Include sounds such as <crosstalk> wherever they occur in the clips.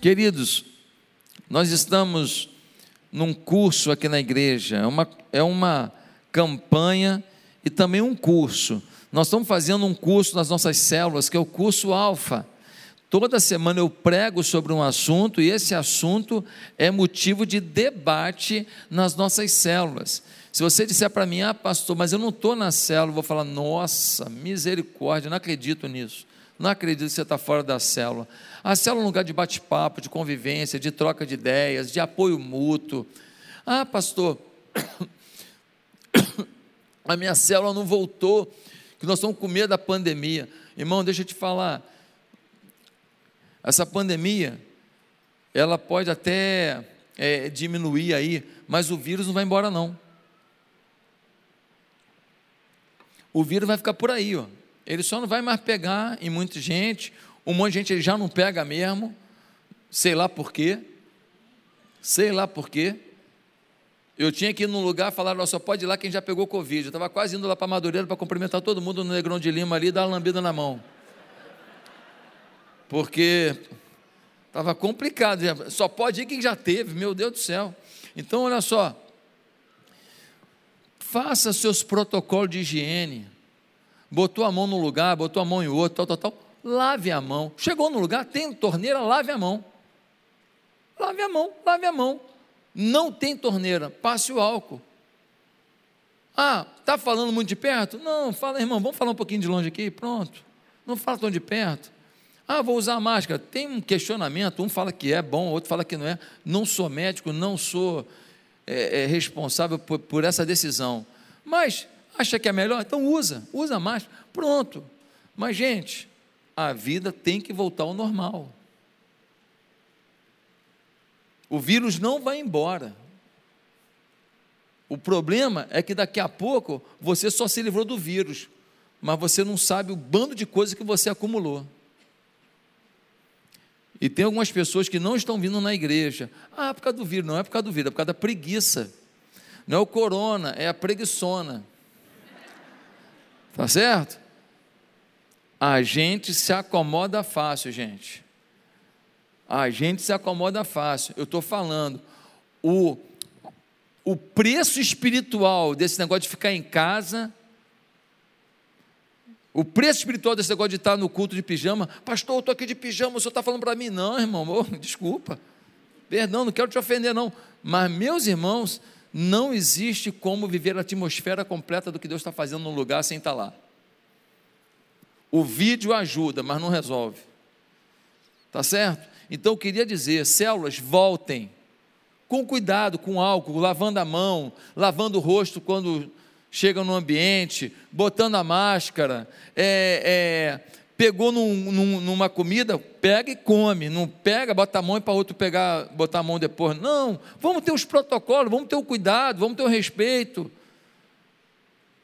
Queridos, nós estamos num curso aqui na igreja, é uma, é uma campanha e também um curso. Nós estamos fazendo um curso nas nossas células, que é o curso Alfa. Toda semana eu prego sobre um assunto e esse assunto é motivo de debate nas nossas células. Se você disser para mim, ah, pastor, mas eu não estou na célula, eu vou falar, nossa, misericórdia, não acredito nisso. Não acredito que você está fora da célula. A célula é um lugar de bate-papo, de convivência, de troca de ideias, de apoio mútuo. Ah, pastor, <coughs> a minha célula não voltou, que nós estamos com medo da pandemia. Irmão, deixa eu te falar. Essa pandemia, ela pode até é, diminuir aí, mas o vírus não vai embora não. O vírus vai ficar por aí, ó ele só não vai mais pegar em muita gente, um monte de gente ele já não pega mesmo, sei lá por quê, sei lá por quê. Eu tinha que ir num lugar, falaram, só pode ir lá quem já pegou Covid. Eu estava quase indo lá para Madureira para cumprimentar todo mundo no Negrão de Lima ali e dar uma lambida na mão. Porque estava complicado, só pode ir quem já teve, meu Deus do céu. Então, olha só, faça seus protocolos de higiene botou a mão num lugar, botou a mão em outro, tal, tal, tal. Lave a mão. Chegou no lugar, tem torneira, lave a mão. Lave a mão, lave a mão. Não tem torneira, passe o álcool. Ah, está falando muito de perto? Não, fala, irmão, vamos falar um pouquinho de longe aqui, pronto. Não fala tão de perto. Ah, vou usar máscara. Tem um questionamento, um fala que é bom, outro fala que não é. Não sou médico, não sou é, é, responsável por, por essa decisão. Mas Acha que é melhor? Então usa, usa mais. Pronto. Mas, gente, a vida tem que voltar ao normal. O vírus não vai embora. O problema é que daqui a pouco você só se livrou do vírus, mas você não sabe o bando de coisas que você acumulou. E tem algumas pessoas que não estão vindo na igreja. Ah, é por causa do vírus. Não é por causa do vírus, é por causa da preguiça. Não é o corona, é a preguiçona. Tá certo? A gente se acomoda fácil, gente. A gente se acomoda fácil. Eu estou falando, o, o preço espiritual desse negócio de ficar em casa, o preço espiritual desse negócio de estar no culto de pijama, pastor, eu estou aqui de pijama, o senhor está falando para mim? Não, irmão, oh, <laughs> desculpa, perdão, não quero te ofender, não. Mas, meus irmãos, não existe como viver a atmosfera completa do que Deus está fazendo num lugar sem estar lá. O vídeo ajuda, mas não resolve. Tá certo? Então eu queria dizer, células, voltem com cuidado, com álcool, lavando a mão, lavando o rosto quando chegam no ambiente, botando a máscara, é, é, pegou num, num, numa comida, pega e come, não pega, bota a mão e para outro pegar, botar a mão depois. Não, vamos ter os protocolos, vamos ter o cuidado, vamos ter o respeito.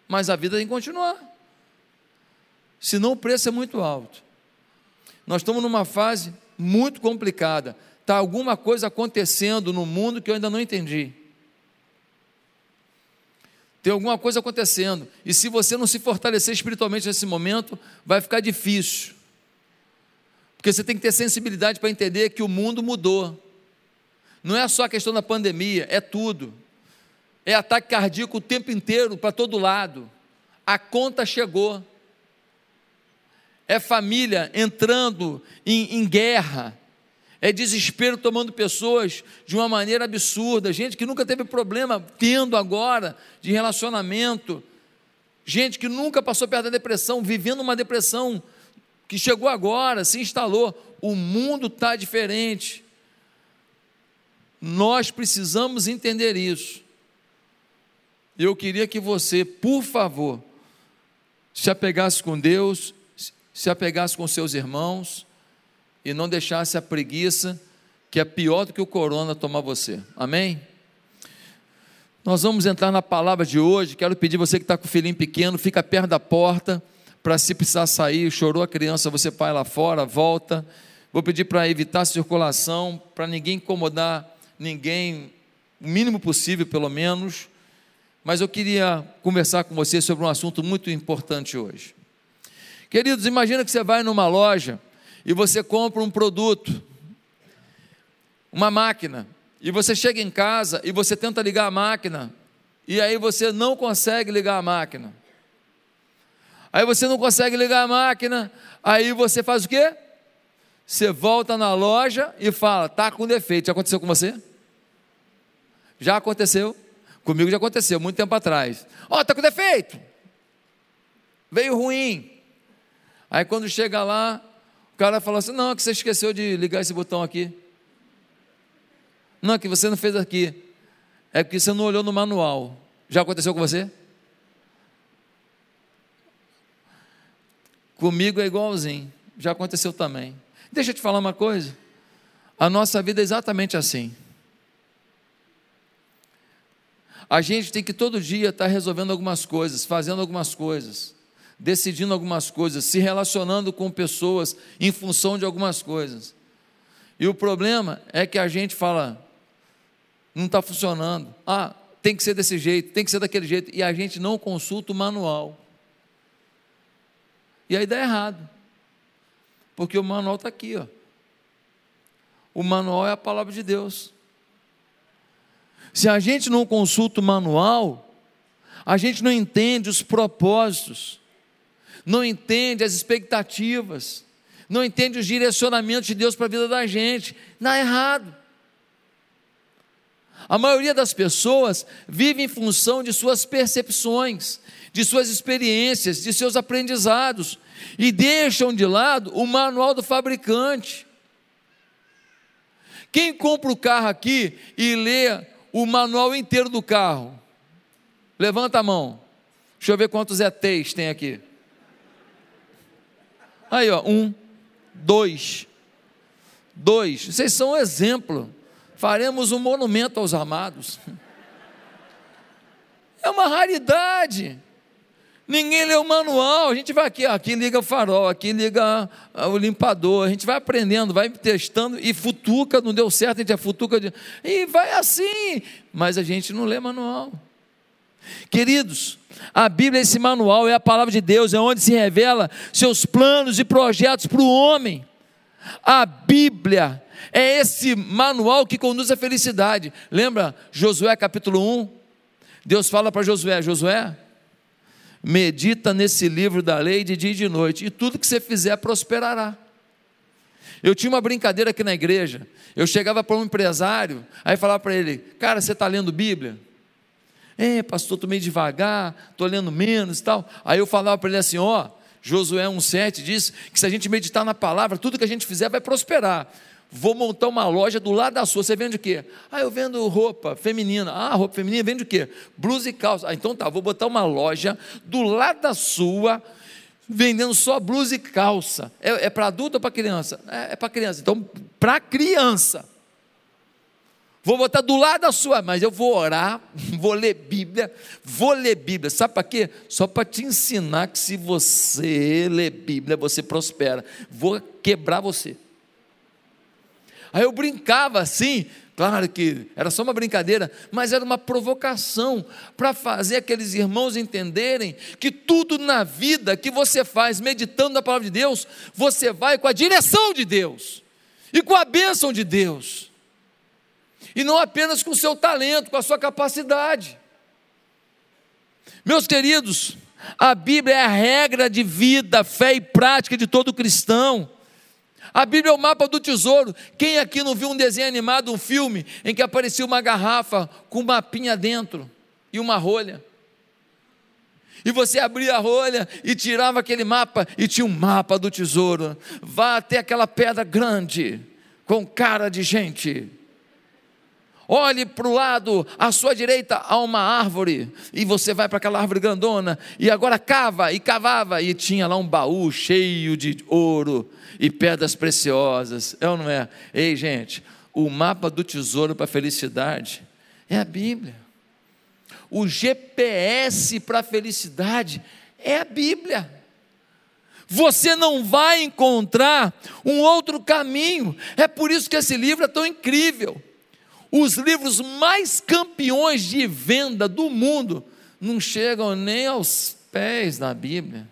Mas a vida tem que continuar. Senão o preço é muito alto. Nós estamos numa fase muito complicada. Está alguma coisa acontecendo no mundo que eu ainda não entendi. Tem alguma coisa acontecendo. E se você não se fortalecer espiritualmente nesse momento, vai ficar difícil. Porque você tem que ter sensibilidade para entender que o mundo mudou. Não é só a questão da pandemia, é tudo. É ataque cardíaco o tempo inteiro, para todo lado. A conta chegou. É família entrando em, em guerra é desespero tomando pessoas de uma maneira absurda, gente que nunca teve problema tendo agora de relacionamento, gente que nunca passou perto da depressão, vivendo uma depressão que chegou agora, se instalou. O mundo está diferente. Nós precisamos entender isso. Eu queria que você, por favor, se apegasse com Deus, se apegasse com seus irmãos e não deixasse a preguiça, que é pior do que o corona, tomar você. Amém? Nós vamos entrar na palavra de hoje. Quero pedir você que está com o filhinho pequeno, fica perto da porta, para se precisar sair, chorou a criança, você pai lá fora, volta. Vou pedir para evitar circulação, para ninguém incomodar ninguém, o mínimo possível, pelo menos. Mas eu queria conversar com você sobre um assunto muito importante hoje. Queridos, imagina que você vai numa loja e você compra um produto uma máquina, e você chega em casa e você tenta ligar a máquina, e aí você não consegue ligar a máquina. Aí você não consegue ligar a máquina, aí você faz o quê? Você volta na loja e fala: "Tá com defeito". Já aconteceu com você? Já aconteceu? Comigo já aconteceu, muito tempo atrás. Ó, oh, tá com defeito. Veio ruim. Aí quando chega lá, o cara fala assim: "Não, é que você esqueceu de ligar esse botão aqui". Não, é que você não fez aqui. É porque você não olhou no manual. Já aconteceu com você? Comigo é igualzinho. Já aconteceu também. Deixa eu te falar uma coisa. A nossa vida é exatamente assim. A gente tem que todo dia estar resolvendo algumas coisas, fazendo algumas coisas, decidindo algumas coisas, se relacionando com pessoas em função de algumas coisas. E o problema é que a gente fala, não está funcionando. Ah, tem que ser desse jeito, tem que ser daquele jeito. E a gente não consulta o manual. E aí dá errado. Porque o manual está aqui, ó. O manual é a palavra de Deus. Se a gente não consulta o manual, a gente não entende os propósitos, não entende as expectativas, não entende os direcionamentos de Deus para a vida da gente. Dá errado. A maioria das pessoas vive em função de suas percepções, de suas experiências, de seus aprendizados, e deixam de lado o manual do fabricante. Quem compra o carro aqui e lê o manual inteiro do carro? Levanta a mão. Deixa eu ver quantos ETs tem aqui. Aí, ó, um, dois, dois. Vocês são um exemplo. Faremos um monumento aos amados. É uma raridade. Ninguém lê o manual, a gente vai aqui, aqui liga o farol, aqui liga o limpador, a gente vai aprendendo, vai testando e futuca, não deu certo, a gente é futuca de, e vai assim, mas a gente não lê manual. Queridos, a Bíblia, esse manual, é a palavra de Deus, é onde se revela seus planos e projetos para o homem. A Bíblia é esse manual que conduz à felicidade. Lembra Josué capítulo 1? Deus fala para Josué: Josué, medita nesse livro da lei de dia e de noite, e tudo que você fizer prosperará. Eu tinha uma brincadeira aqui na igreja. Eu chegava para um empresário, aí falava para ele: Cara, você está lendo Bíblia? É, pastor, estou meio devagar, estou lendo menos e tal. Aí eu falava para ele assim: Ó, Josué 1,7 diz que se a gente meditar na palavra, tudo que a gente fizer vai prosperar vou montar uma loja do lado da sua. Você vende o quê? Ah, eu vendo roupa feminina. Ah, roupa feminina vende o quê? Blusa e calça. Ah, então tá, vou botar uma loja do lado da sua, vendendo só blusa e calça. É, é para adulto ou para criança? É, é para criança. Então, para criança. Vou botar do lado da sua, mas eu vou orar, <laughs> vou ler Bíblia, vou ler Bíblia. Sabe para quê? Só para te ensinar que se você ler Bíblia, você prospera. Vou quebrar você. Aí eu brincava assim, claro que era só uma brincadeira, mas era uma provocação para fazer aqueles irmãos entenderem que tudo na vida que você faz meditando na palavra de Deus, você vai com a direção de Deus e com a bênção de Deus. E não apenas com o seu talento, com a sua capacidade. Meus queridos, a Bíblia é a regra de vida, fé e prática de todo cristão. A Bíblia é o mapa do tesouro. Quem aqui não viu um desenho animado, um filme, em que aparecia uma garrafa com um mapinha dentro e uma rolha? E você abria a rolha e tirava aquele mapa e tinha um mapa do tesouro. Vá até aquela pedra grande, com cara de gente. Olhe para o lado, à sua direita há uma árvore, e você vai para aquela árvore grandona, e agora cava, e cavava, e tinha lá um baú cheio de ouro e pedras preciosas. É ou não é? Ei, gente, o mapa do tesouro para a felicidade é a Bíblia. O GPS para a felicidade é a Bíblia. Você não vai encontrar um outro caminho. É por isso que esse livro é tão incrível. Os livros mais campeões de venda do mundo não chegam nem aos pés da Bíblia.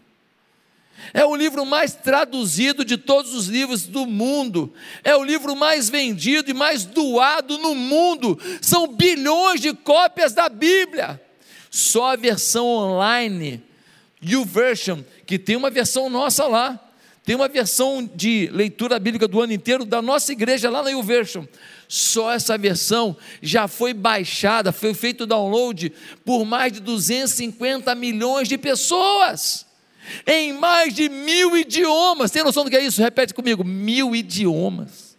É o livro mais traduzido de todos os livros do mundo. É o livro mais vendido e mais doado no mundo. São bilhões de cópias da Bíblia. Só a versão online, YouVersion, que tem uma versão nossa lá. Tem uma versão de leitura bíblica do ano inteiro da nossa igreja lá na YouVersion. Só essa versão já foi baixada, foi feito download por mais de 250 milhões de pessoas em mais de mil idiomas. Tem noção do que é isso? Repete comigo: mil idiomas.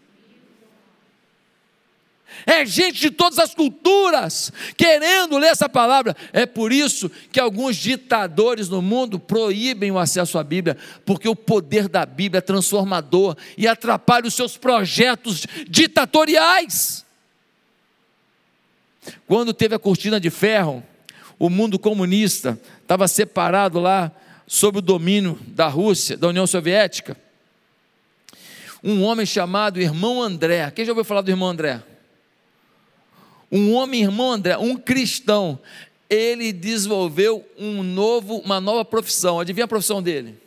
É gente de todas as culturas querendo ler essa palavra. É por isso que alguns ditadores no mundo proíbem o acesso à Bíblia, porque o poder da Bíblia é transformador e atrapalha os seus projetos ditatoriais. Quando teve a cortina de ferro, o mundo comunista estava separado lá sob o domínio da Rússia, da União Soviética, um homem chamado irmão André. Quem já ouviu falar do irmão André? Um homem, irmão André, um cristão, ele desenvolveu um novo, uma nova profissão. Adivinha a profissão dele?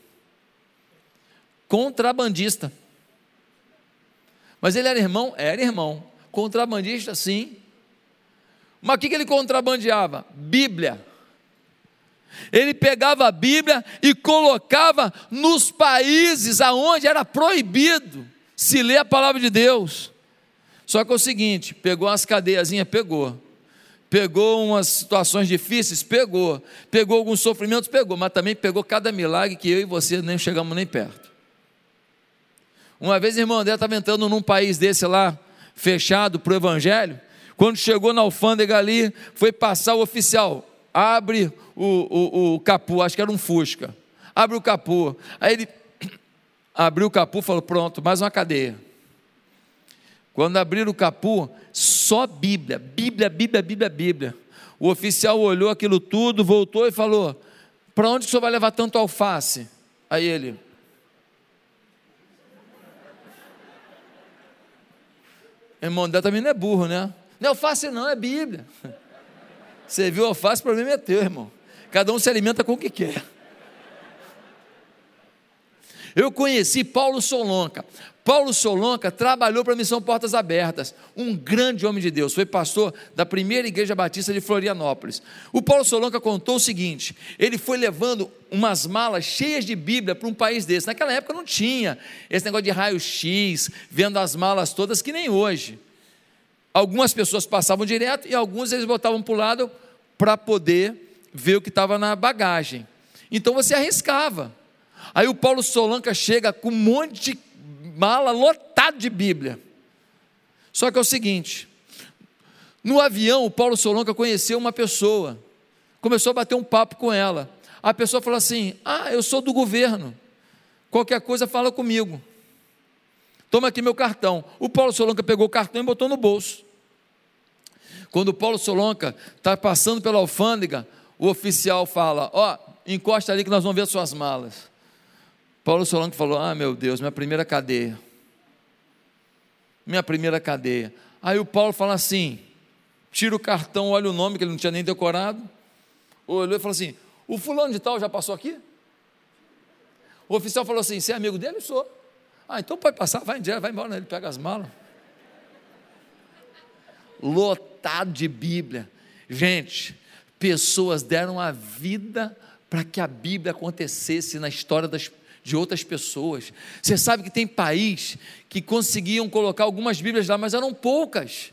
Contrabandista. Mas ele era irmão? Era irmão. Contrabandista, sim. Mas o que ele contrabandeava? Bíblia. Ele pegava a Bíblia e colocava nos países aonde era proibido se ler a palavra de Deus. Só que é o seguinte: pegou umas cadeiazinhas, pegou. Pegou umas situações difíceis, pegou. Pegou alguns sofrimentos, pegou. Mas também pegou cada milagre que eu e você nem chegamos nem perto. Uma vez, irmão André estava entrando num país desse lá, fechado para o Evangelho. Quando chegou na alfândega ali, foi passar o oficial abre o, o, o capô, acho que era um Fusca, abre o capô, aí ele <coughs> abriu o capô e falou: Pronto, mais uma cadeia. Quando abriram o capô, só Bíblia, Bíblia, Bíblia, Bíblia, Bíblia. O oficial olhou aquilo tudo, voltou e falou: Para onde o senhor vai levar tanto alface? Aí ele. Irmão, também não é burro, né? Não é alface, não, é Bíblia. <laughs> Você viu alface, o problema é teu, irmão. Cada um se alimenta com o que quer. Eu conheci Paulo Solonca. Paulo Solonca trabalhou para a Missão Portas Abertas, um grande homem de Deus, foi pastor da primeira igreja batista de Florianópolis. O Paulo Solonca contou o seguinte: ele foi levando umas malas cheias de Bíblia para um país desse. Naquela época não tinha esse negócio de raio-x, vendo as malas todas, que nem hoje. Algumas pessoas passavam direto e alguns eles botavam para o lado para poder ver o que estava na bagagem. Então você arriscava. Aí o Paulo Solanca chega com um monte de mala lotado de Bíblia. Só que é o seguinte: no avião, o Paulo Solanca conheceu uma pessoa, começou a bater um papo com ela. A pessoa falou assim: Ah, eu sou do governo, qualquer coisa fala comigo. Toma aqui meu cartão. O Paulo Solanca pegou o cartão e botou no bolso. Quando o Paulo Solonca está passando pela alfândega, o oficial fala: Ó, oh, encosta ali que nós vamos ver suas malas. Paulo Solonca falou: Ah, meu Deus, minha primeira cadeia. Minha primeira cadeia. Aí o Paulo fala assim: tira o cartão, olha o nome que ele não tinha nem decorado. Olhou e falou assim: O fulano de tal já passou aqui? O oficial falou assim: Você é amigo dele? Sou. Ah, então pode passar, vai, vai embora, né? ele pega as malas lotado de Bíblia. Gente, pessoas deram a vida para que a Bíblia acontecesse na história das, de outras pessoas. Você sabe que tem país que conseguiam colocar algumas Bíblias lá, mas eram poucas.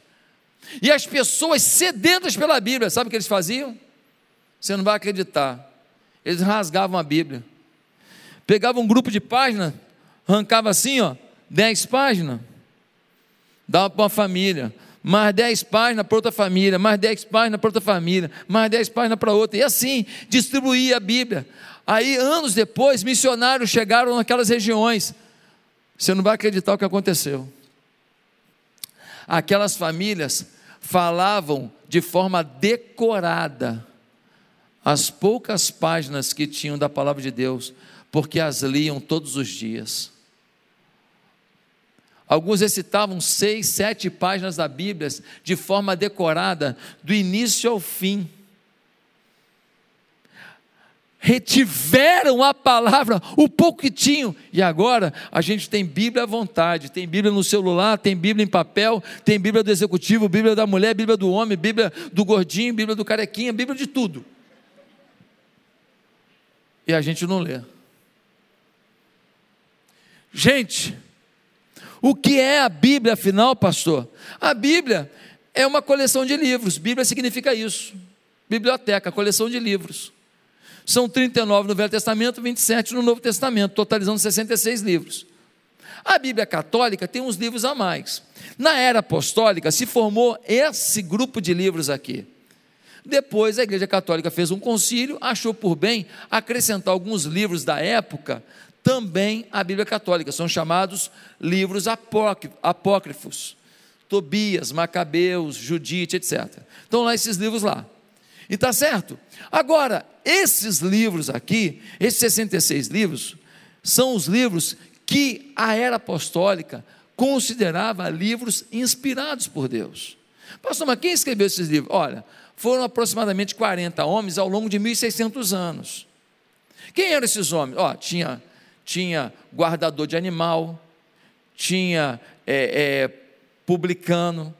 E as pessoas sedentas pela Bíblia, sabe o que eles faziam? Você não vai acreditar. Eles rasgavam a Bíblia. Pegavam um grupo de páginas, arrancava assim, ó, dez páginas, dava para uma família mais 10 páginas para outra família, mais 10 páginas para outra família, mais 10 páginas para outra, e assim distribuía a Bíblia. Aí, anos depois, missionários chegaram naquelas regiões. Você não vai acreditar o que aconteceu. Aquelas famílias falavam de forma decorada as poucas páginas que tinham da palavra de Deus, porque as liam todos os dias. Alguns recitavam seis, sete páginas da Bíblia de forma decorada, do início ao fim. Retiveram a palavra, o pouco que tinham, e agora a gente tem Bíblia à vontade, tem Bíblia no celular, tem Bíblia em papel, tem Bíblia do executivo, Bíblia da mulher, Bíblia do homem, Bíblia do gordinho, Bíblia do carequinha, Bíblia de tudo. E a gente não lê. Gente, o que é a Bíblia afinal, pastor? A Bíblia é uma coleção de livros, Bíblia significa isso. Biblioteca, coleção de livros. São 39 no Velho Testamento, 27 no Novo Testamento, totalizando 66 livros. A Bíblia Católica tem uns livros a mais. Na era apostólica se formou esse grupo de livros aqui. Depois a Igreja Católica fez um concílio, achou por bem acrescentar alguns livros da época também à Bíblia Católica. São chamados livros apócrifos. Tobias, Macabeus, Judite, etc. Estão lá esses livros lá. E está certo. Agora, esses livros aqui, esses 66 livros, são os livros que a era apostólica considerava livros inspirados por Deus. Pastor, mas quem escreveu esses livros? Olha, foram aproximadamente 40 homens ao longo de 1.600 anos. Quem eram esses homens? Ó, tinha, tinha guardador de animal, tinha é, é, publicano,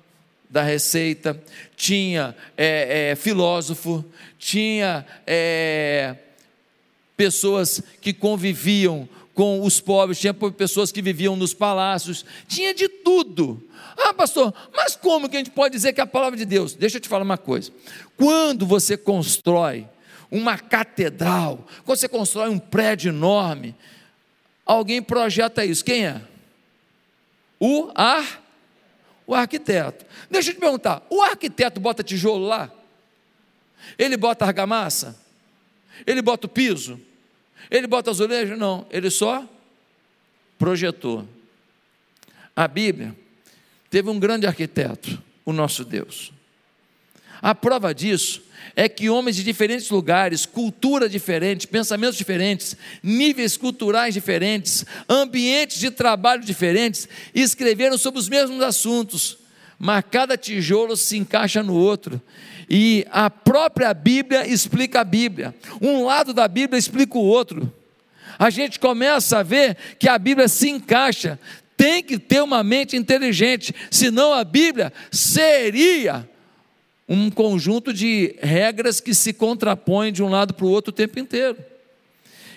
da receita, tinha é, é, filósofo, tinha é, pessoas que conviviam com os pobres, tinha pessoas que viviam nos palácios, tinha de tudo. Ah, pastor, mas como que a gente pode dizer que é a palavra de Deus? Deixa eu te falar uma coisa. Quando você constrói uma catedral, quando você constrói um prédio enorme, alguém projeta isso. Quem é? O ar o arquiteto. Deixa eu te perguntar: o arquiteto bota tijolo lá? Ele bota argamassa? Ele bota o piso? Ele bota azulejo? Não, ele só projetou. A Bíblia teve um grande arquiteto, o nosso Deus. A prova disso é que homens de diferentes lugares, cultura diferente, pensamentos diferentes, níveis culturais diferentes, ambientes de trabalho diferentes, escreveram sobre os mesmos assuntos, mas cada tijolo se encaixa no outro. E a própria Bíblia explica a Bíblia. Um lado da Bíblia explica o outro. A gente começa a ver que a Bíblia se encaixa. Tem que ter uma mente inteligente, senão a Bíblia seria um conjunto de regras que se contrapõem de um lado para o outro o tempo inteiro.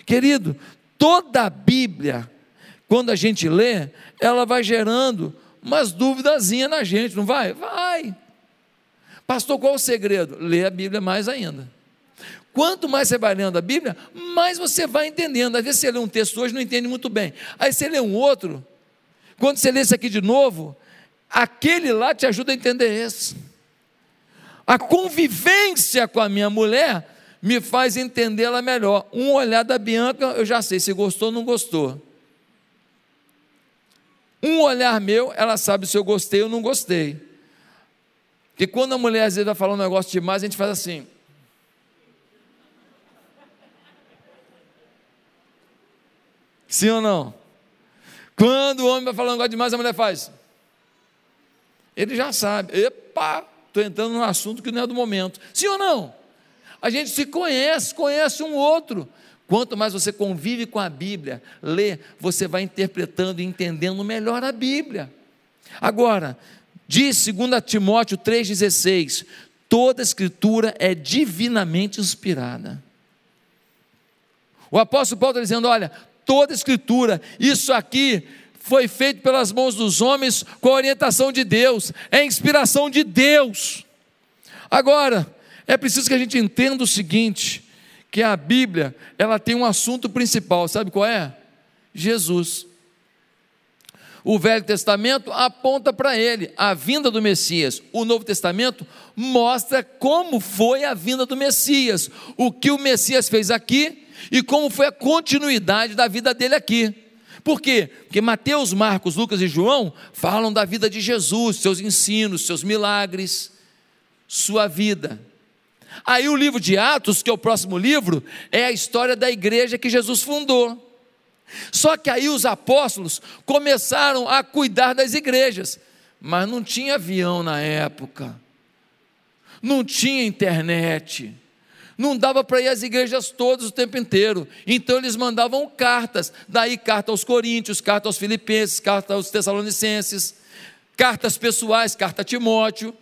Querido, toda a Bíblia, quando a gente lê, ela vai gerando umas duvidazinhas na gente, não vai? Vai. Pastor, qual o segredo? Lê a Bíblia mais ainda. Quanto mais você vai lendo a Bíblia, mais você vai entendendo. Às vezes você lê um texto hoje não entende muito bem. Aí você lê um outro, quando você lê esse aqui de novo, aquele lá te ajuda a entender esse. A convivência com a minha mulher me faz entendê-la melhor. Um olhar da Bianca, eu já sei se gostou ou não gostou. Um olhar meu, ela sabe se eu gostei ou não gostei. Porque quando a mulher às vezes vai falar um negócio demais, a gente faz assim. Sim ou não? Quando o homem vai falar um negócio demais, a mulher faz. Ele já sabe. Epa! Estou entrando num assunto que não é do momento. Sim ou não? A gente se conhece, conhece um outro. Quanto mais você convive com a Bíblia, lê, você vai interpretando e entendendo melhor a Bíblia. Agora, diz 2 Timóteo 3,16: toda escritura é divinamente inspirada. O apóstolo Paulo está dizendo: olha, toda escritura, isso aqui foi feito pelas mãos dos homens com a orientação de Deus, é inspiração de Deus. Agora, é preciso que a gente entenda o seguinte, que a Bíblia, ela tem um assunto principal, sabe qual é? Jesus. O Velho Testamento aponta para ele a vinda do Messias. O Novo Testamento mostra como foi a vinda do Messias, o que o Messias fez aqui e como foi a continuidade da vida dele aqui. Por quê? Porque Mateus, Marcos, Lucas e João falam da vida de Jesus, seus ensinos, seus milagres, sua vida. Aí o livro de Atos, que é o próximo livro, é a história da igreja que Jesus fundou. Só que aí os apóstolos começaram a cuidar das igrejas, mas não tinha avião na época, não tinha internet, Não dava para ir às igrejas todas o tempo inteiro. Então eles mandavam cartas. Daí carta aos Coríntios, carta aos Filipenses, carta aos Tessalonicenses, cartas pessoais, carta a Timóteo,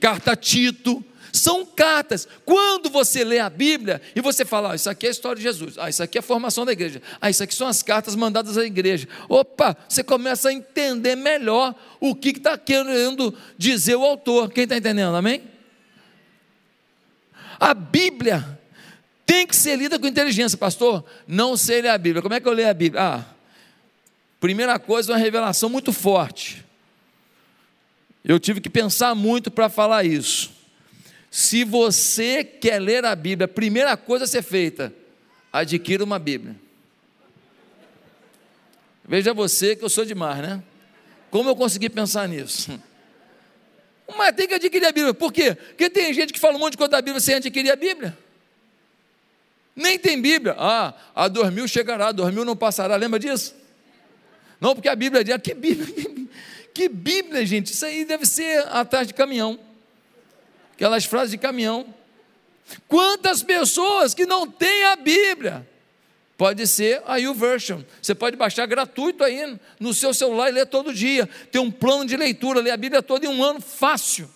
carta a Tito. São cartas. Quando você lê a Bíblia e você fala, ah, isso aqui é a história de Jesus, ah, isso aqui é a formação da igreja, ah, isso aqui são as cartas mandadas à igreja. Opa, você começa a entender melhor o que está querendo dizer o autor. Quem está entendendo? Amém? A Bíblia tem que ser lida com inteligência, pastor. Não sei ler a Bíblia. Como é que eu leio a Bíblia? Ah, primeira coisa, uma revelação muito forte. Eu tive que pensar muito para falar isso. Se você quer ler a Bíblia, primeira coisa a ser feita, adquira uma Bíblia. Veja você que eu sou demais, né? Como eu consegui pensar nisso? Mas tem que adquirir a Bíblia. Por quê? Porque tem gente que fala um monte de coisa da Bíblia sem adquirir a Bíblia. Nem tem Bíblia. Ah, a dormiu chegará, dormiu não passará. Lembra disso? Não, porque a Bíblia diz, que Bíblia? Que Bíblia, gente? Isso aí deve ser atrás de caminhão aquelas frases de caminhão. Quantas pessoas que não têm a Bíblia? Pode ser a YouVersion. Você pode baixar gratuito aí no seu celular e ler todo dia. Tem um plano de leitura, ler a Bíblia toda em um ano, fácil.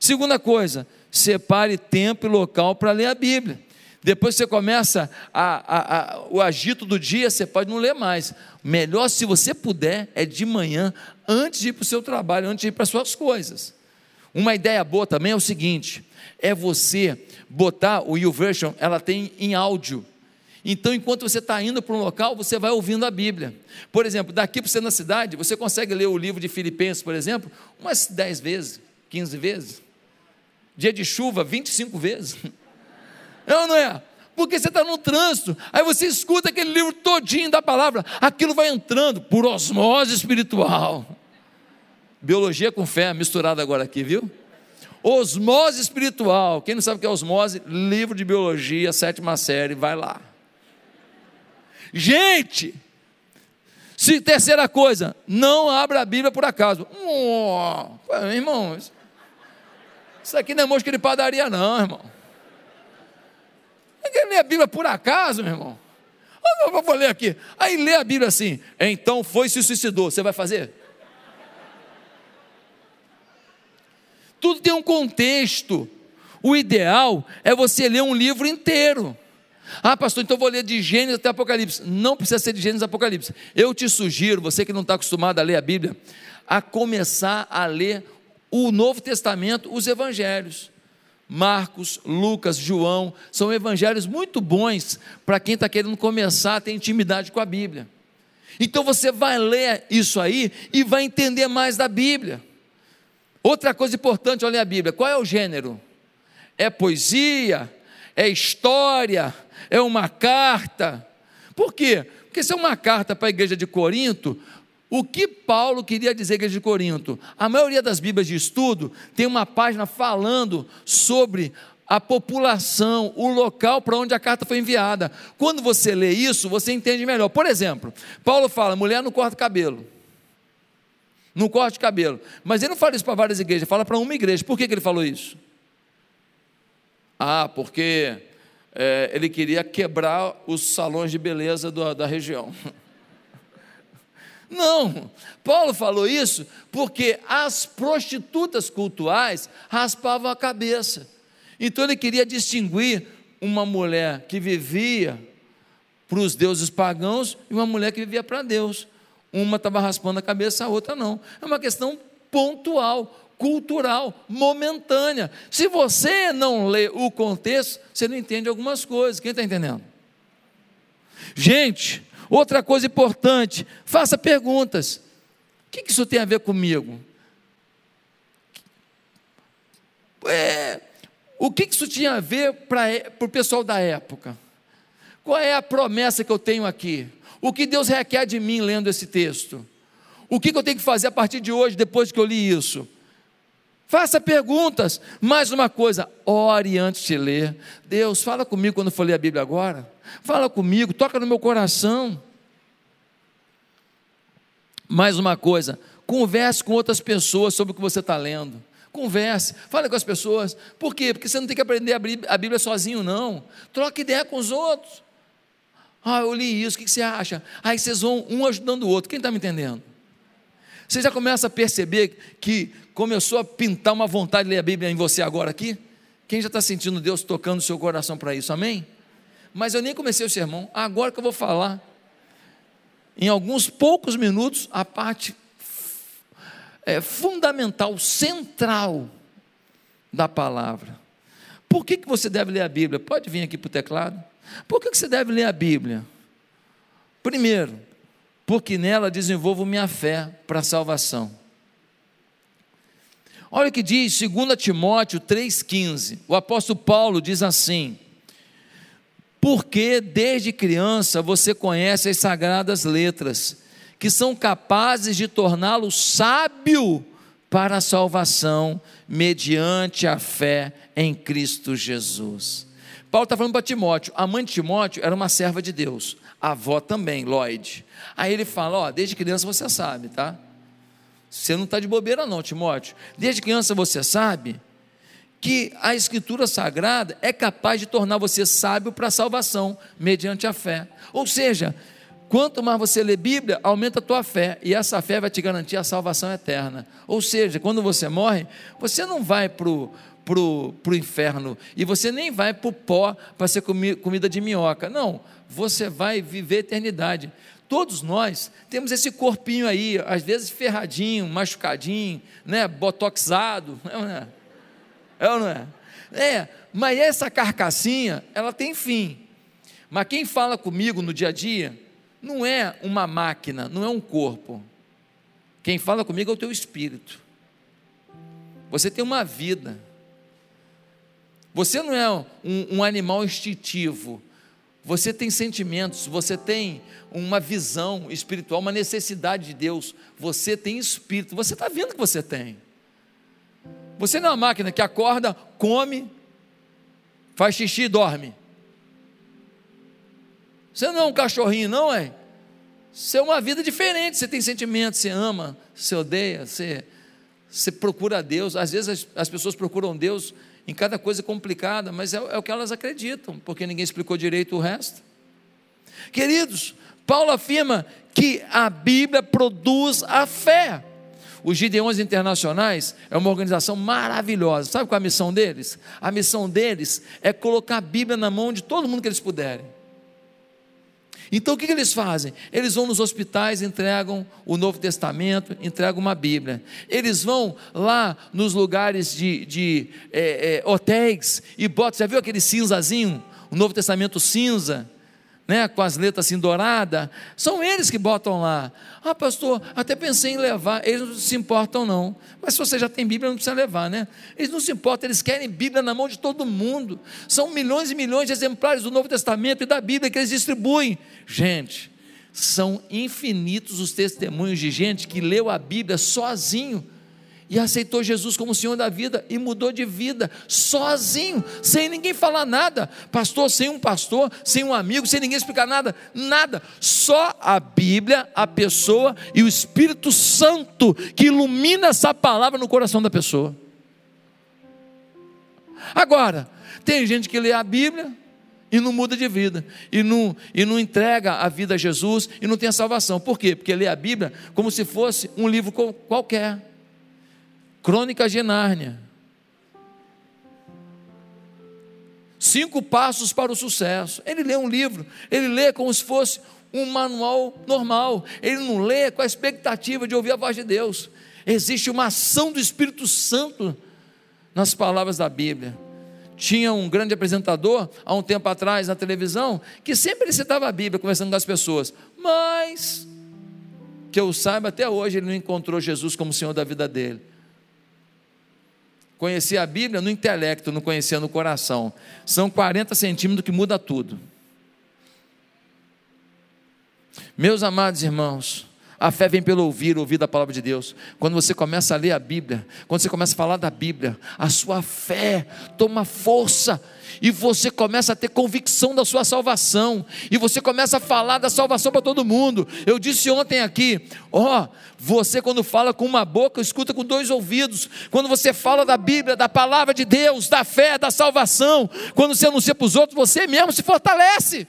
Segunda coisa, separe tempo e local para ler a Bíblia. Depois você começa a, a, a, o agito do dia, você pode não ler mais. Melhor, se você puder, é de manhã, antes de ir para o seu trabalho, antes de ir para as suas coisas. Uma ideia boa também é o seguinte: é você botar o YouVersion, ela tem em áudio. Então, enquanto você está indo para um local, você vai ouvindo a Bíblia. Por exemplo, daqui para você na cidade, você consegue ler o livro de Filipenses, por exemplo, umas 10 vezes, 15 vezes. Dia de chuva, 25 vezes. É ou não é? Porque você está no trânsito, aí você escuta aquele livro todinho da palavra, aquilo vai entrando por osmose espiritual. Biologia com fé misturada agora aqui, viu? Osmose espiritual. Quem não sabe o que é osmose? Livro de biologia, sétima série, vai lá. Gente, se terceira coisa, não abra a Bíblia por acaso. Irmão, isso aqui não é mosca de padaria, não, irmão. Ninguém lê a Bíblia por acaso, meu irmão. Eu vou ler aqui. Aí lê a Bíblia assim. Então foi se suicidou. Você vai fazer? Tudo tem um contexto. O ideal é você ler um livro inteiro. Ah, pastor, então vou ler de Gênesis até Apocalipse. Não precisa ser de Gênesis até Apocalipse. Eu te sugiro, você que não está acostumado a ler a Bíblia, a começar a ler o Novo Testamento, os Evangelhos. Marcos, Lucas, João, são evangelhos muito bons para quem está querendo começar a ter intimidade com a Bíblia. Então você vai ler isso aí e vai entender mais da Bíblia. Outra coisa importante, olha a Bíblia, qual é o gênero? É poesia? É história? É uma carta? Por quê? Porque se é uma carta para a igreja de Corinto, o que Paulo queria dizer à igreja de Corinto? A maioria das Bíblias de estudo tem uma página falando sobre a população, o local para onde a carta foi enviada. Quando você lê isso, você entende melhor. Por exemplo, Paulo fala: mulher não corta cabelo não corte cabelo. Mas ele não fala isso para várias igrejas, fala para uma igreja. Por que, que ele falou isso? Ah, porque é, ele queria quebrar os salões de beleza do, da região. <laughs> Não, Paulo falou isso porque as prostitutas cultuais raspavam a cabeça. Então ele queria distinguir uma mulher que vivia para os deuses pagãos e uma mulher que vivia para Deus. Uma estava raspando a cabeça, a outra não. É uma questão pontual, cultural, momentânea. Se você não lê o contexto, você não entende algumas coisas. Quem está entendendo? Gente, outra coisa importante: faça perguntas. O que isso tem a ver comigo? É, o que isso tinha a ver para o pessoal da época? Qual é a promessa que eu tenho aqui? O que Deus requer de mim lendo esse texto? O que eu tenho que fazer a partir de hoje, depois que eu li isso? Faça perguntas. Mais uma coisa, ore antes de ler. Deus, fala comigo quando for ler a Bíblia agora. Fala comigo, toca no meu coração. Mais uma coisa, converse com outras pessoas sobre o que você está lendo. Converse, fale com as pessoas. Por quê? Porque você não tem que aprender a Bíblia sozinho, não. Troque ideia com os outros. Ah, eu li isso, o que você acha? Aí vocês vão um ajudando o outro. Quem está me entendendo? Você já começa a perceber que começou a pintar uma vontade de ler a Bíblia em você agora aqui? Quem já está sentindo Deus tocando o seu coração para isso? Amém? Mas eu nem comecei o sermão. Agora que eu vou falar, em alguns poucos minutos, a parte é, fundamental, central da palavra. Por que, que você deve ler a Bíblia? Pode vir aqui para o teclado. Por que, que você deve ler a Bíblia? Primeiro, porque nela desenvolvo minha fé para a salvação. Olha o que diz 2 Timóteo 3,15. O apóstolo Paulo diz assim: Porque desde criança você conhece as sagradas letras, que são capazes de torná-lo sábio para a salvação, mediante a fé em Cristo Jesus. Paulo está falando para Timóteo, a mãe de Timóteo era uma serva de Deus, a avó também, Lloyd. Aí ele fala: Ó, desde criança você sabe, tá? Você não está de bobeira, não, Timóteo. Desde criança você sabe que a Escritura Sagrada é capaz de tornar você sábio para a salvação, mediante a fé. Ou seja, quanto mais você lê Bíblia, aumenta a tua fé, e essa fé vai te garantir a salvação eterna. Ou seja, quando você morre, você não vai para o pro, pro inferno, e você nem vai para o pó para ser comi, comida de minhoca. Não, você vai viver eternidade. Todos nós temos esse corpinho aí, às vezes ferradinho, machucadinho, né, botoxado, é ou não é? É ou não é? É, mas essa carcassinha, ela tem fim. Mas quem fala comigo no dia a dia não é uma máquina, não é um corpo. Quem fala comigo é o teu espírito. Você tem uma vida. Você não é um, um animal instintivo. Você tem sentimentos, você tem uma visão espiritual, uma necessidade de Deus. Você tem espírito. Você está vendo que você tem. Você não é uma máquina que acorda, come, faz xixi e dorme. Você não é um cachorrinho, não é? Você é uma vida diferente. Você tem sentimentos, você ama, você odeia, você, você procura Deus. Às vezes as, as pessoas procuram Deus em cada coisa complicada, mas é, é o que elas acreditam, porque ninguém explicou direito o resto. Queridos, Paulo afirma que a Bíblia produz a fé. Os Gideões Internacionais é uma organização maravilhosa. Sabe qual é a missão deles? A missão deles é colocar a Bíblia na mão de todo mundo que eles puderem. Então o que, que eles fazem? Eles vão nos hospitais, entregam o Novo Testamento, entregam uma Bíblia. Eles vão lá nos lugares de, de é, é, hotéis e botam, já viu aquele cinzazinho? O Novo Testamento cinza? Né, com as letras assim douradas, são eles que botam lá. Ah, pastor, até pensei em levar. Eles não se importam, não. Mas se você já tem Bíblia, não precisa levar, né? Eles não se importam, eles querem Bíblia na mão de todo mundo. São milhões e milhões de exemplares do Novo Testamento e da Bíblia que eles distribuem. Gente, são infinitos os testemunhos de gente que leu a Bíblia sozinho e aceitou Jesus como Senhor da vida e mudou de vida, sozinho, sem ninguém falar nada, pastor, sem um pastor, sem um amigo, sem ninguém explicar nada, nada, só a Bíblia, a pessoa e o Espírito Santo que ilumina essa palavra no coração da pessoa. Agora, tem gente que lê a Bíblia e não muda de vida, e não, e não entrega a vida a Jesus e não tem a salvação. Por quê? Porque lê a Bíblia como se fosse um livro qualquer. Crônicas de Nárnia. Cinco passos para o sucesso. Ele lê um livro, ele lê como se fosse um manual normal. Ele não lê com a expectativa de ouvir a voz de Deus. Existe uma ação do Espírito Santo nas palavras da Bíblia. Tinha um grande apresentador, há um tempo atrás, na televisão, que sempre citava a Bíblia conversando com as pessoas, mas, que eu saiba, até hoje ele não encontrou Jesus como Senhor da vida dele. Conhecer a Bíblia no intelecto, não conhecer no coração. São 40 centímetros que muda tudo. Meus amados irmãos, A fé vem pelo ouvir, ouvir da palavra de Deus. Quando você começa a ler a Bíblia, quando você começa a falar da Bíblia, a sua fé toma força e você começa a ter convicção da sua salvação, e você começa a falar da salvação para todo mundo. Eu disse ontem aqui: ó, oh, você quando fala com uma boca, escuta com dois ouvidos. Quando você fala da Bíblia, da palavra de Deus, da fé, da salvação, quando você anuncia para os outros, você mesmo se fortalece.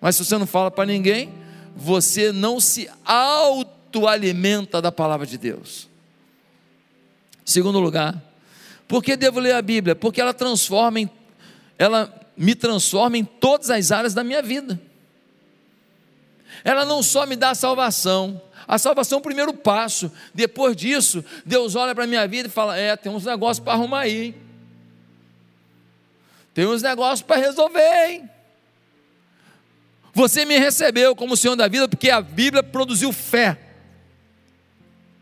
Mas se você não fala para ninguém, você não se autoalimenta da palavra de Deus. Segundo lugar, por que devo ler a Bíblia? Porque ela transforma em, ela me transforma em todas as áreas da minha vida. Ela não só me dá salvação, a salvação é o primeiro passo. Depois disso, Deus olha para a minha vida e fala: É, tem uns negócios para arrumar aí. Hein? Tem uns negócios para resolver, hein? Você me recebeu como Senhor da vida porque a Bíblia produziu fé.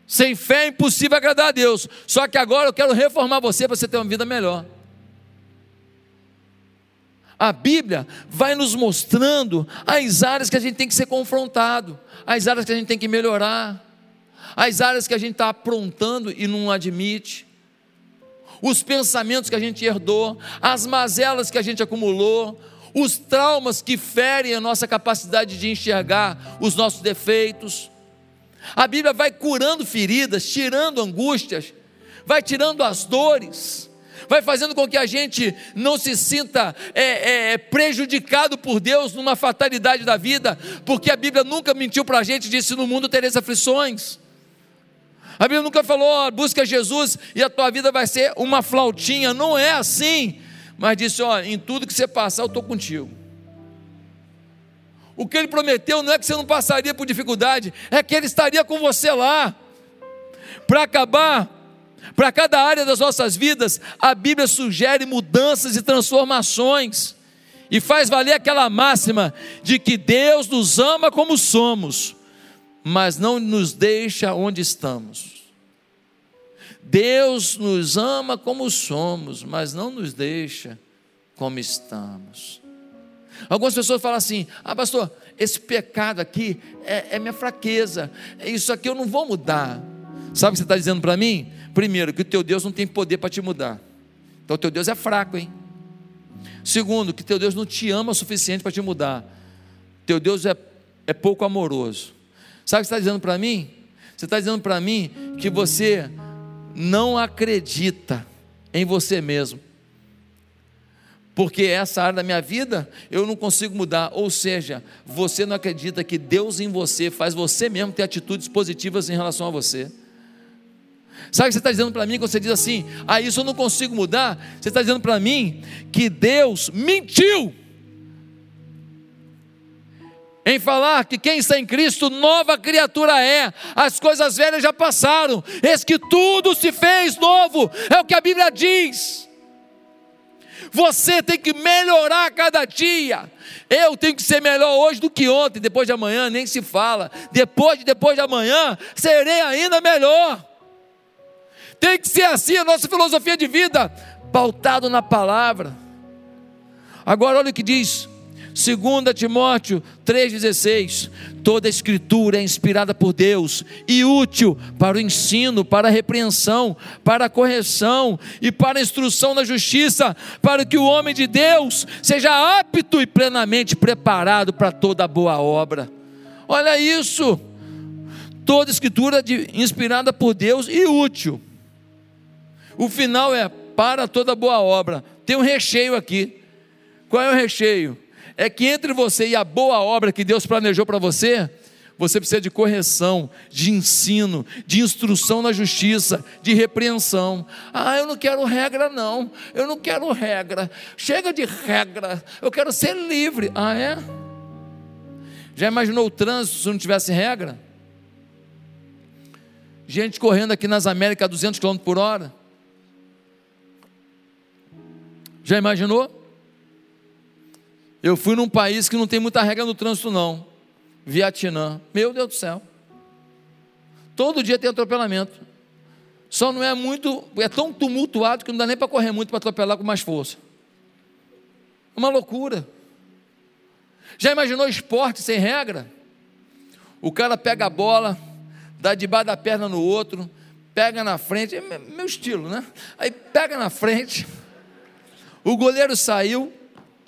Sem fé é impossível agradar a Deus. Só que agora eu quero reformar você para você ter uma vida melhor. A Bíblia vai nos mostrando as áreas que a gente tem que ser confrontado, as áreas que a gente tem que melhorar, as áreas que a gente está aprontando e não admite, os pensamentos que a gente herdou, as mazelas que a gente acumulou, os traumas que ferem a nossa capacidade de enxergar os nossos defeitos. A Bíblia vai curando feridas, tirando angústias, vai tirando as dores, vai fazendo com que a gente não se sinta é, é, é prejudicado por Deus numa fatalidade da vida, porque a Bíblia nunca mentiu para a gente, disse: no mundo tereis aflições. A Bíblia nunca falou, busca Jesus e a tua vida vai ser uma flautinha, não é assim, mas disse: ó, em tudo que você passar, eu estou contigo. O que ele prometeu não é que você não passaria por dificuldade, é que ele estaria com você lá. Para acabar, para cada área das nossas vidas, a Bíblia sugere mudanças e transformações. E faz valer aquela máxima de que Deus nos ama como somos, mas não nos deixa onde estamos. Deus nos ama como somos, mas não nos deixa como estamos. Algumas pessoas falam assim: ah, pastor, esse pecado aqui é, é minha fraqueza, é isso aqui eu não vou mudar. Sabe o que você está dizendo para mim? Primeiro, que o teu Deus não tem poder para te mudar. Então o teu Deus é fraco, hein? Segundo, que teu Deus não te ama o suficiente para te mudar. Teu Deus é, é pouco amoroso. Sabe o que você está dizendo para mim? Você está dizendo para mim que você não acredita em você mesmo porque essa área da minha vida eu não consigo mudar. Ou seja, você não acredita que Deus em você faz você mesmo ter atitudes positivas em relação a você. Sabe o que você está dizendo para mim quando você diz assim, ah, isso eu não consigo mudar? Você está dizendo para mim que Deus mentiu em falar que quem está em Cristo, nova criatura é, as coisas velhas já passaram, eis que tudo se fez novo, é o que a Bíblia diz. Você tem que melhorar cada dia. Eu tenho que ser melhor hoje do que ontem, depois de amanhã nem se fala. Depois de depois de amanhã, serei ainda melhor. Tem que ser assim a nossa filosofia de vida, pautado na palavra. Agora olha o que diz 2 Timóteo 3,16: toda escritura é inspirada por Deus e útil para o ensino, para a repreensão, para a correção e para a instrução na justiça, para que o homem de Deus seja apto e plenamente preparado para toda boa obra. Olha isso! Toda escritura inspirada por Deus e útil. O final é para toda boa obra. Tem um recheio aqui. Qual é o recheio? É que entre você e a boa obra que Deus planejou para você, você precisa de correção, de ensino, de instrução na justiça, de repreensão. Ah, eu não quero regra, não. Eu não quero regra. Chega de regra. Eu quero ser livre. Ah, é? Já imaginou o trânsito se não tivesse regra? Gente correndo aqui nas Américas a 200 km por hora. Já imaginou? Eu fui num país que não tem muita regra no trânsito, não. Vietnã. Meu Deus do céu. Todo dia tem atropelamento. Só não é muito, é tão tumultuado que não dá nem para correr muito para atropelar com mais força. Uma loucura. Já imaginou esporte sem regra? O cara pega a bola, dá debaixo da perna no outro, pega na frente, é meu estilo, né? Aí pega na frente, o goleiro saiu,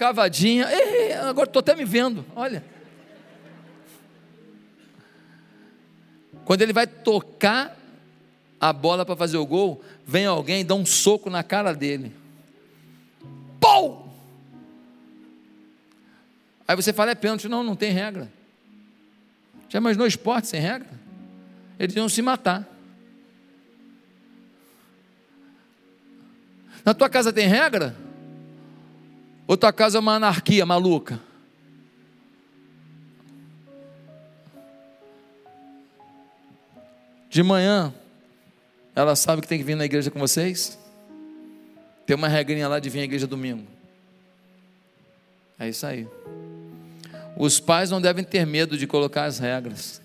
cavadinha, ei, agora estou até me vendo, olha. Quando ele vai tocar a bola para fazer o gol, vem alguém e dá um soco na cara dele. Pou! Aí você fala, é pênalti. Não, não tem regra. Já imaginou esporte sem regra? Eles iam se matar. Na tua casa tem regra? Ou tua casa é uma anarquia maluca? De manhã, ela sabe que tem que vir na igreja com vocês? Tem uma regrinha lá de vir à igreja domingo. É isso aí. Os pais não devem ter medo de colocar as regras.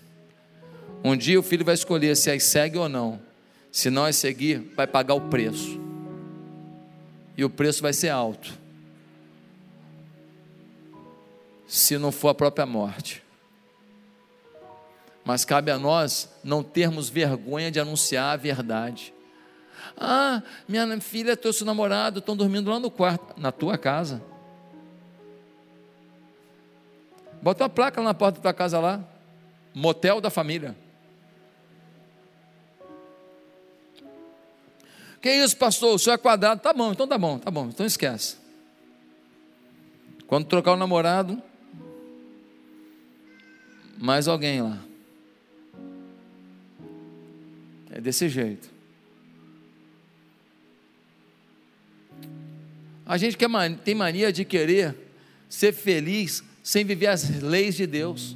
Um dia o filho vai escolher se as segue ou não. Se não as seguir, vai pagar o preço. E o preço vai ser alto. Se não for a própria morte. Mas cabe a nós não termos vergonha de anunciar a verdade. Ah, minha filha e teu namorado estão dormindo lá no quarto, na tua casa. Bota uma placa na porta da tua casa lá. Motel da família. Que isso, pastor? O senhor é quadrado. Tá bom, então tá bom, tá bom. Então esquece. Quando trocar o namorado, mais alguém lá. É desse jeito. A gente quer, tem mania de querer ser feliz sem viver as leis de Deus.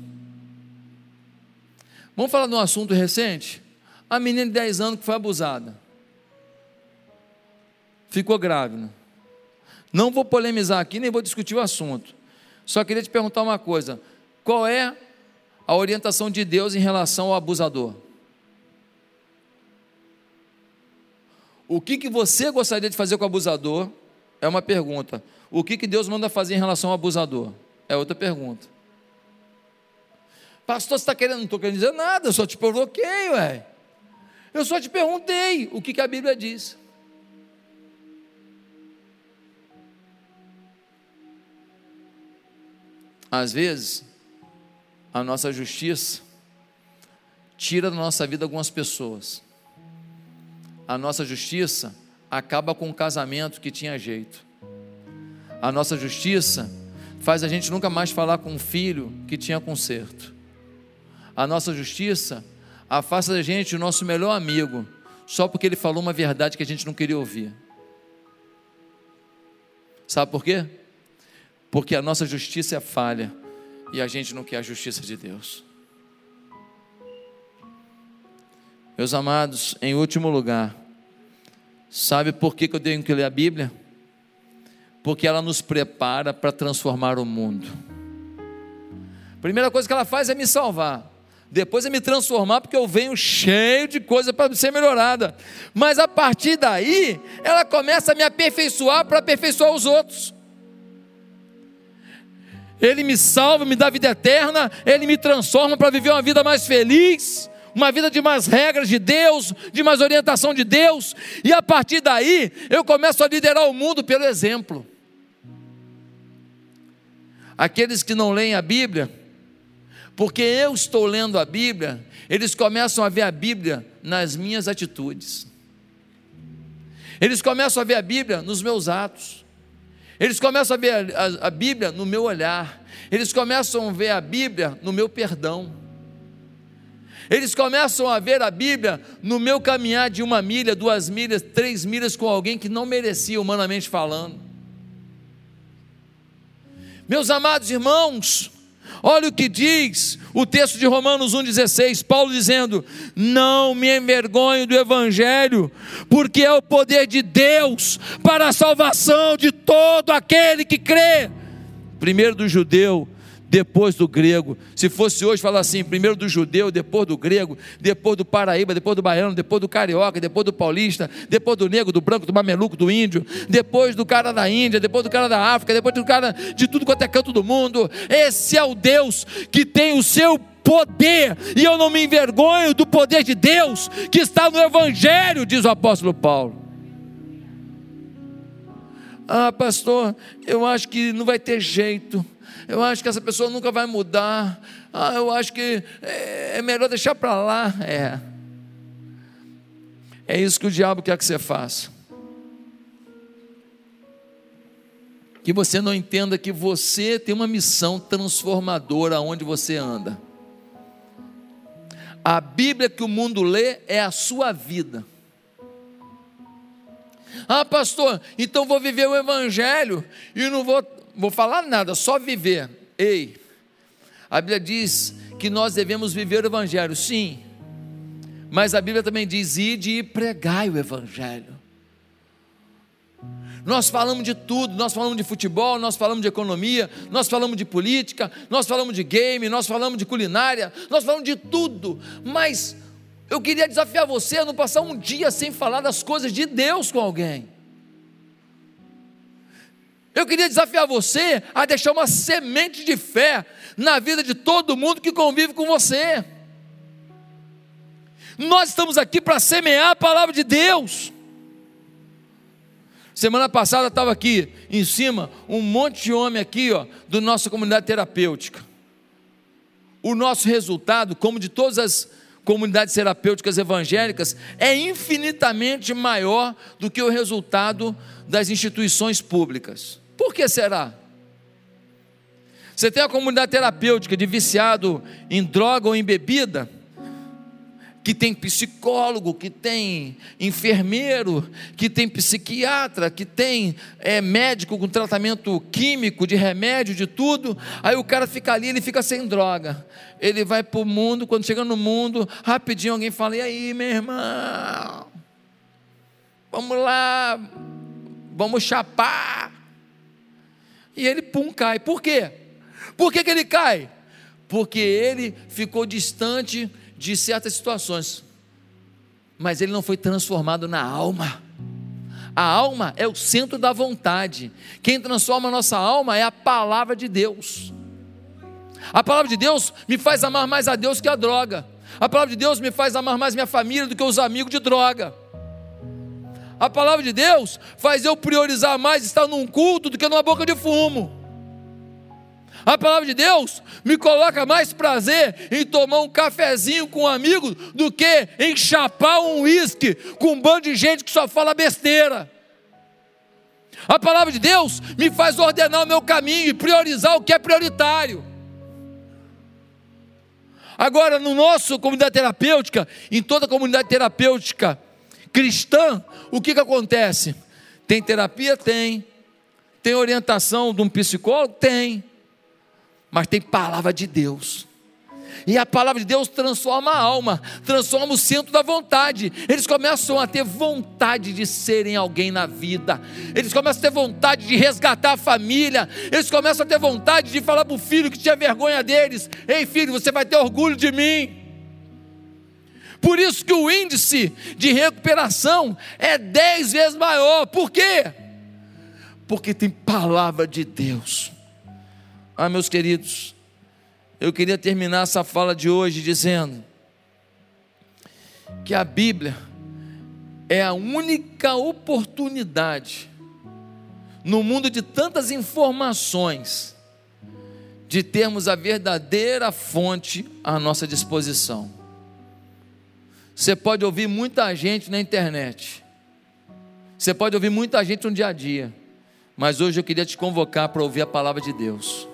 Vamos falar de um assunto recente? A menina de 10 anos que foi abusada. Ficou grávida. Não vou polemizar aqui, nem vou discutir o assunto. Só queria te perguntar uma coisa: qual é a orientação de Deus em relação ao abusador? O que, que você gostaria de fazer com o abusador? É uma pergunta. O que, que Deus manda fazer em relação ao abusador? É outra pergunta. Pastor, você está querendo? Não estou querendo dizer nada, eu só te provoquei, ué. Eu só te perguntei o que, que a Bíblia diz. Às vezes, a nossa justiça tira da nossa vida algumas pessoas a nossa justiça acaba com um casamento que tinha jeito. A nossa justiça faz a gente nunca mais falar com um filho que tinha conserto. A nossa justiça afasta da gente o nosso melhor amigo, só porque ele falou uma verdade que a gente não queria ouvir. Sabe por quê? Porque a nossa justiça é falha e a gente não quer a justiça de Deus. Meus amados, em último lugar, Sabe por que, eu tenho que ler a Bíblia? Porque ela nos prepara para transformar o mundo. Primeira coisa que ela faz é me salvar. Depois é me transformar, porque eu venho cheio de coisa para ser melhorada. Mas a partir daí, ela começa a me aperfeiçoar para aperfeiçoar os outros. Ele me salva, me dá vida eterna, ele me transforma para viver uma vida mais feliz uma vida de mais regras de Deus, de mais orientação de Deus, e a partir daí eu começo a liderar o mundo pelo exemplo. Aqueles que não leem a Bíblia, porque eu estou lendo a Bíblia, eles começam a ver a Bíblia nas minhas atitudes, eles começam a ver a Bíblia nos meus atos, eles começam a ver a, a, a Bíblia no meu olhar, eles começam a ver a Bíblia no meu perdão. Eles começam a ver a Bíblia no meu caminhar de uma milha, duas milhas, três milhas com alguém que não merecia, humanamente falando. Meus amados irmãos, olha o que diz o texto de Romanos 1,16, Paulo dizendo: Não me envergonho do Evangelho, porque é o poder de Deus para a salvação de todo aquele que crê, primeiro do judeu depois do grego. Se fosse hoje, falar assim: primeiro do judeu, depois do grego, depois do paraíba, depois do baiano, depois do carioca, depois do paulista, depois do negro, do branco, do mameluco, do índio, depois do cara da Índia, depois do cara da África, depois do cara de tudo quanto é canto do mundo. Esse é o Deus que tem o seu poder, e eu não me envergonho do poder de Deus que está no Evangelho, diz o apóstolo Paulo. Ah, pastor, eu acho que não vai ter jeito, eu acho que essa pessoa nunca vai mudar, ah, eu acho que é, é melhor deixar para lá. É, é isso que o diabo quer que você faça. Que você não entenda que você tem uma missão transformadora onde você anda. A Bíblia que o mundo lê é a sua vida. Ah, pastor, então vou viver o Evangelho e não vou, vou falar nada, só viver. Ei, a Bíblia diz que nós devemos viver o Evangelho, sim, mas a Bíblia também diz: ide e pregai o Evangelho. Nós falamos de tudo, nós falamos de futebol, nós falamos de economia, nós falamos de política, nós falamos de game, nós falamos de culinária, nós falamos de tudo, mas eu queria desafiar você a não passar um dia sem falar das coisas de Deus com alguém. Eu queria desafiar você a deixar uma semente de fé na vida de todo mundo que convive com você. Nós estamos aqui para semear a palavra de Deus. Semana passada estava aqui em cima um monte de homem aqui, ó, do nossa comunidade terapêutica. O nosso resultado, como de todas as comunidades terapêuticas evangélicas, é infinitamente maior do que o resultado das instituições públicas. Por que será? Você tem a comunidade terapêutica de viciado em droga ou em bebida, que tem psicólogo, que tem enfermeiro, que tem psiquiatra, que tem é, médico com tratamento químico, de remédio, de tudo. Aí o cara fica ali, ele fica sem droga. Ele vai para o mundo, quando chega no mundo, rapidinho alguém fala: E aí, meu irmão? Vamos lá, vamos chapar. E ele, pum, cai. Por quê? Por que, que ele cai? Porque ele ficou distante de certas situações, mas ele não foi transformado na alma. A alma é o centro da vontade. Quem transforma a nossa alma é a palavra de Deus. A palavra de Deus me faz amar mais a Deus que a droga. A palavra de Deus me faz amar mais minha família do que os amigos de droga. A palavra de Deus faz eu priorizar mais estar num culto do que numa boca de fumo. A palavra de Deus me coloca mais prazer em tomar um cafezinho com um amigo do que em chapar um uísque com um bando de gente que só fala besteira. A palavra de Deus me faz ordenar o meu caminho e priorizar o que é prioritário. Agora, no nosso comunidade terapêutica, em toda comunidade terapêutica cristã, o que, que acontece? Tem terapia? Tem. Tem orientação de um psicólogo? Tem mas tem palavra de Deus. E a palavra de Deus transforma a alma, transforma o centro da vontade. Eles começam a ter vontade de serem alguém na vida, eles começam a ter vontade de resgatar a família, eles começam a ter vontade de falar para o filho que tinha vergonha deles: Ei, filho, você vai ter orgulho de mim. Por isso que o índice de recuperação é dez vezes maior. Por quê? Porque tem palavra de Deus. Ah, meus queridos, eu queria terminar essa fala de hoje dizendo que a Bíblia é a única oportunidade no mundo de tantas informações de termos a verdadeira fonte à nossa disposição. Você pode ouvir muita gente na internet, você pode ouvir muita gente no dia a dia, mas hoje eu queria te convocar para ouvir a palavra de Deus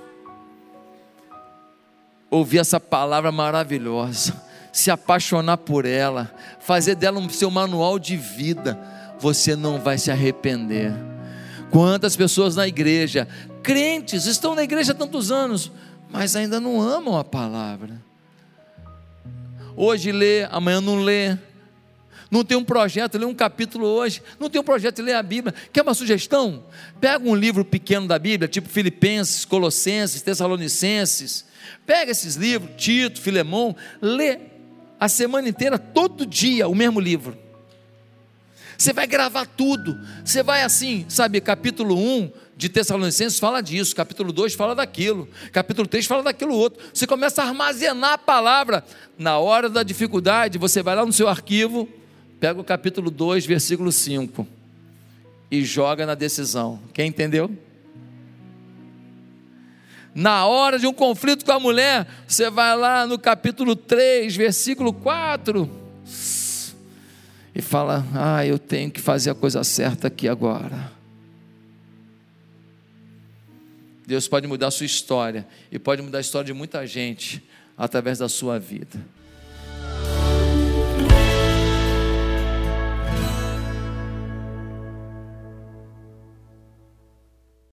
ouvir essa palavra maravilhosa, se apaixonar por ela, fazer dela um seu manual de vida, você não vai se arrepender. Quantas pessoas na igreja, crentes, estão na igreja há tantos anos, mas ainda não amam a palavra. Hoje lê, amanhã não lê. Não tem um projeto, lê um capítulo hoje. Não tem um projeto ler a Bíblia. Quer uma sugestão? Pega um livro pequeno da Bíblia, tipo Filipenses, Colossenses, Tessalonicenses Pega esses livros, Tito, Filemão, lê a semana inteira, todo dia, o mesmo livro. Você vai gravar tudo. Você vai assim, sabe, capítulo 1 de Tessalonicenses fala disso, capítulo 2 fala daquilo, capítulo 3 fala daquilo outro. Você começa a armazenar a palavra. Na hora da dificuldade, você vai lá no seu arquivo, pega o capítulo 2, versículo 5 e joga na decisão. Quem entendeu? Na hora de um conflito com a mulher, você vai lá no capítulo 3, versículo 4 e fala: Ah, eu tenho que fazer a coisa certa aqui agora. Deus pode mudar a sua história e pode mudar a história de muita gente através da sua vida.